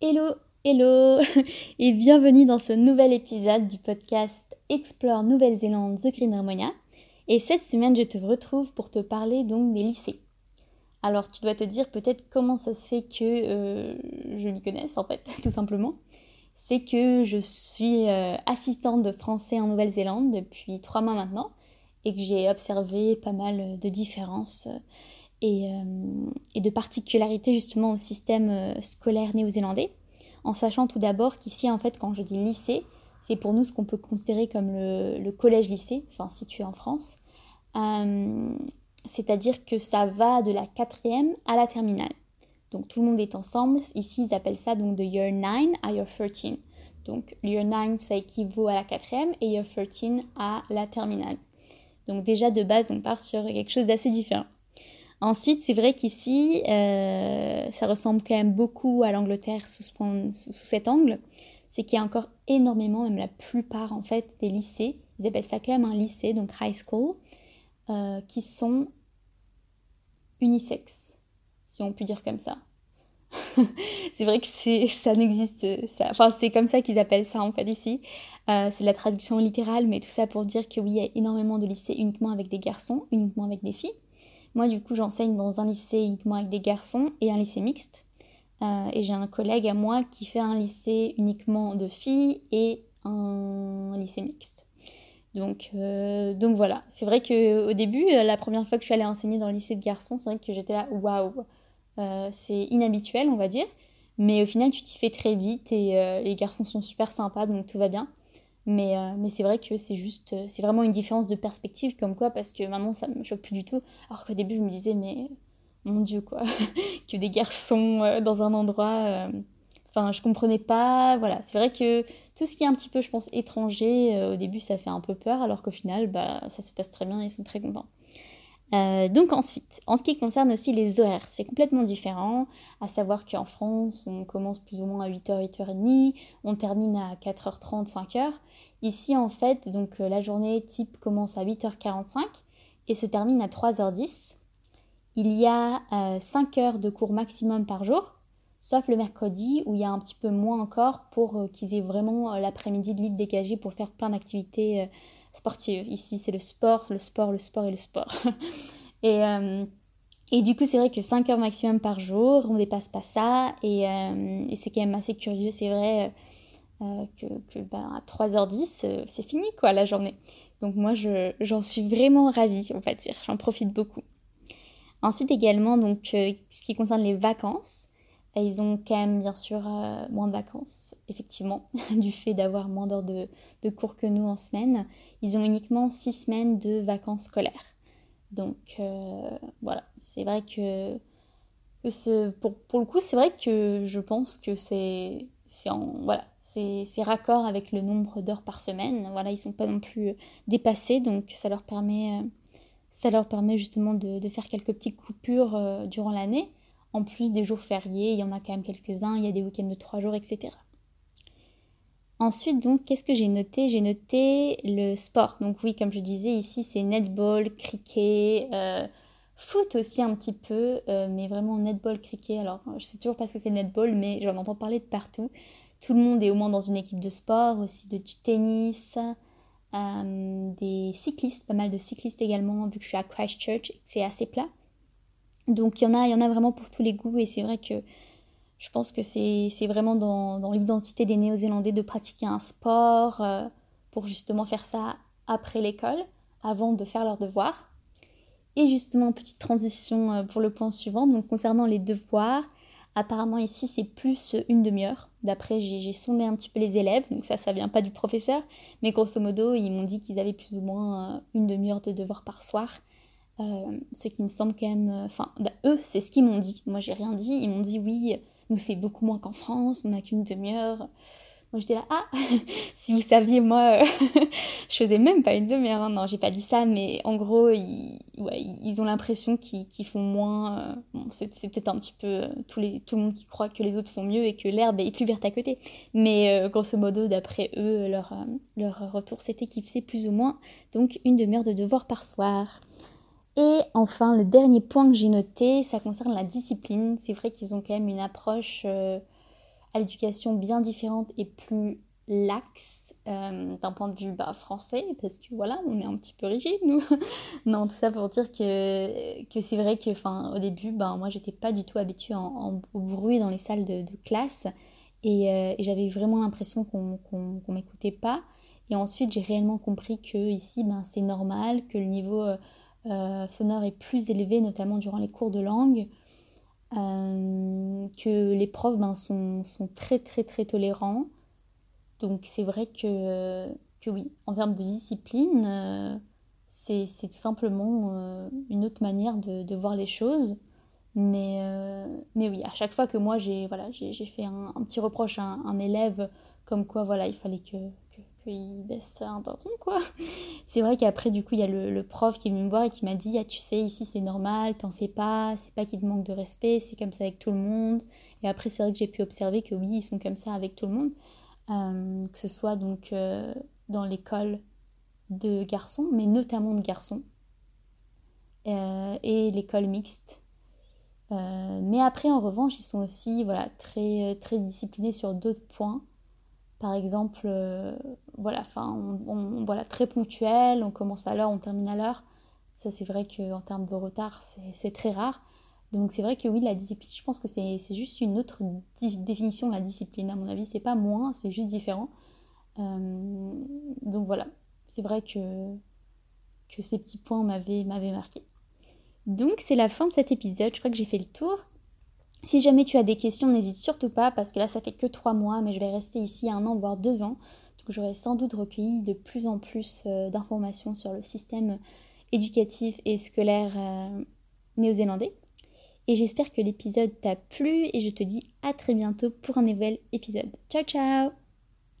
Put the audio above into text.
Hello, hello et bienvenue dans ce nouvel épisode du podcast Explore Nouvelle-Zélande The Green Harmonia. Et cette semaine, je te retrouve pour te parler donc des lycées. Alors, tu dois te dire peut-être comment ça se fait que euh, je m'y connaisse en fait, tout simplement. C'est que je suis euh, assistante de français en Nouvelle-Zélande depuis trois mois maintenant et que j'ai observé pas mal de différences euh, et, de particularités justement au système euh, scolaire néo-zélandais, en sachant tout d'abord qu'ici, en fait, quand je dis lycée, c'est pour nous ce qu'on peut considérer comme le, collège-lycée, enfin situé en France. Euh, c'est-à-dire que ça va de la quatrième à la terminale. Donc tout le monde est ensemble. Ici, ils appellent ça donc de year 9 à year 13. Donc year 9, ça équivaut à la quatrième et year 13 à la terminale. Donc déjà de base, on part sur quelque chose d'assez différent. Ensuite, c'est vrai qu'ici, euh, ça ressemble quand même beaucoup à l'Angleterre sous, cet angle. C'est qu'il y a encore énormément, même la plupart en fait, des lycées, ils appellent ça quand même un lycée, donc high school, euh, qui sont unisexes, si on peut dire comme ça. c'est vrai que ça n'existe, enfin c'est comme ça qu'ils appellent ça en fait ici. Euh, c'est la traduction littérale, mais tout ça pour dire que oui, il y a énormément de lycées uniquement avec des garçons, uniquement avec des filles. Moi, du coup, j'enseigne dans un lycée uniquement avec des garçons et un lycée mixte. Euh, et j'ai un collègue à moi qui fait un lycée uniquement de filles et un lycée mixte. Donc, euh, donc voilà, c'est vrai qu'au début, euh, la première fois que je suis allée enseigner dans le lycée de garçons, c'est vrai que j'étais là, waouh, c'est inhabituel, on va dire. Mais au final, tu t'y fais très vite et les garçons sont super sympas, donc tout va bien. Euh, mais, c'est vrai que c'est juste, euh, c'est vraiment une différence de perspective, comme quoi, parce que maintenant ça me choque plus du tout. Alors qu'au début, je me disais, mais mon Dieu, quoi, que des garçons euh, dans un endroit. Enfin, je comprenais pas. Voilà, c'est vrai que tout ce qui est un petit peu, je pense, étranger, au début, ça fait un peu peur, alors qu'au final, bah, ça se passe très bien et ils sont très contents. Donc ensuite, en ce qui concerne aussi les horaires, c'est complètement différent, à savoir qu'en France, on commence plus ou moins à 8h, 8h30, on termine à 4h30, 5h, Ici, en fait, donc euh, la journée type commence à 8h45 et se termine à 3h10. Il y a 5 euh, heures de cours maximum par jour, sauf le mercredi où il y a un petit peu moins encore pour euh, qu'ils aient vraiment l'après-midi de libre dégagé pour faire plein d'activités sportives. Ici, c'est le sport, le sport, le sport et le sport. et, et du coup, c'est vrai que 5 heures maximum par jour, on ne dépasse pas ça. Et, et c'est quand même assez curieux, c'est vrai euh, que, ben, à 3h10, euh, c'est fini quoi la journée. Donc moi j'en suis vraiment ravie, on va dire, j'en profite beaucoup. Ensuite également, donc euh, ce qui concerne les vacances, ils ont quand même bien sûr moins de vacances, effectivement, du fait d'avoir moins d'heures de, cours que nous en semaine. Ils ont uniquement 6 semaines de vacances scolaires. Donc voilà, c'est vrai que, pour, pour le coup, c'est vrai que je pense que c'est c'est voilà, c'est raccord avec le nombre d'heures par semaine. Voilà, ils sont pas non plus dépassés, donc ça leur permet, euh, ça leur permet justement de, faire quelques petites coupures euh, durant l'année. En plus des jours fériés, il y en a quand même quelques-uns, il y a des week-ends de trois jours, etc. Ensuite, donc, qu'est-ce que j'ai noté? J'ai noté le sport. Donc oui, comme je disais, ici, c'est netball, cricket, euh, Foot aussi un petit peu, euh, mais vraiment netball, cricket. Alors, je sais toujours pas ce que c'est netball, mais j'en entends parler de partout. Tout le monde est au moins dans une équipe de sport, aussi du tennis, euh, des cyclistes, pas mal de cyclistes également, vu que je suis à Christchurch, c'est assez plat. Donc, il y, en a, y en a vraiment pour tous les goûts, et c'est vrai que je pense que c'est vraiment dans, l'identité des Néo-Zélandais de pratiquer un sport euh, pour justement faire ça après l'école, avant de faire leurs devoirs. Et justement, petite transition euh, pour le point suivant. Donc, concernant les devoirs, apparemment ici, c'est plus une demi-heure. D'après, j'ai sondé un petit peu les élèves. Donc, ça, ça vient pas du professeur. Mais grosso modo, ils m'ont dit qu'ils avaient plus ou moins euh, une demi-heure de devoirs par soir. Euh, ce qui me semble quand même. Enfin, bah, eux, c'est ce qu'ils m'ont dit. Moi, j'ai rien dit. Ils m'ont dit oui, nous, c'est beaucoup moins qu'en France. On n'a qu'une demi-heure. Moi j'étais là, ah, si vous saviez, moi, euh, je faisais même pas une demi-heure. Hein. Non, j'ai pas dit ça, mais en gros, ils, ont l'impression qu'ils font moins. Euh, c'est peut-être un petit peu euh, tout le monde qui croit que les autres font mieux et que l'herbe est plus verte à côté. Mais grosso modo, d'après eux, leur, leur retour, c'était qu'ils faisaient plus ou moins donc une demi-heure de devoir par soir. Et enfin, le dernier point que j'ai noté, ça concerne la discipline. C'est vrai qu'ils ont quand même une approche à l'éducation bien différente et plus laxe euh, d'un point de vue bah, français, parce que voilà, on est un petit peu rigide, nous. non, tout ça pour dire que, que c'est vrai que, au début, ben, moi, j'étais pas du tout habituée au bruit dans les salles de, classe, et, euh, et j'avais vraiment l'impression qu'on qu m'écoutait pas. Et ensuite, j'ai réellement compris que ici, ben, c'est normal, que le niveau euh, sonore est plus élevé, notamment durant les cours de langue. que les profs ben, sont, très très très tolérants, donc c'est vrai que, que oui, en termes de discipline, euh, c'est tout simplement euh, une autre manière de, voir les choses. Mais, euh, mais oui, à chaque fois que moi j'ai voilà, fait un, un, petit reproche à un, élève comme quoi voilà, il fallait que, qu'il baisse un ton quoi. C'est vrai qu'après du coup il y a le, le, prof qui est venu me voir et qui m'a dit ah tu sais ici c'est normal, t'en fais pas, c'est pas qu'il te manque de respect, c'est comme ça avec tout le monde. Et après c'est vrai que j'ai pu observer que oui ils sont comme ça avec tout le monde. Euh, que ce soit donc euh, dans l'école de garçons, mais notamment de garçons, euh, et l'école mixte. mais après, en revanche, ils sont aussi voilà, très, très disciplinés sur d'autres points. Par exemple, voilà, on, on, voilà, très ponctuel, on commence à l'heure, on termine à l'heure. Ça, c'est vrai qu'en termes de retard, c'est très rare. Donc c'est vrai que oui, la discipline, je pense que c'est juste une autre définition de la discipline, à mon avis. C'est pas moins, c'est juste différent. Euh, donc voilà, c'est vrai que, que ces petits points m'avaient marqué. Donc c'est la fin de cet épisode, je crois que j'ai fait le tour. Si jamais tu as des questions, n'hésite surtout pas, parce que là ça fait que trois mois, mais je vais rester ici un an, voire deux ans. Donc j'aurai sans doute recueilli de plus en plus euh, d'informations sur le système éducatif et scolaire euh, néo-zélandais. Et j'espère que l'épisode t'a plu et je te dis à très bientôt pour un nouvel épisode. Ciao ciao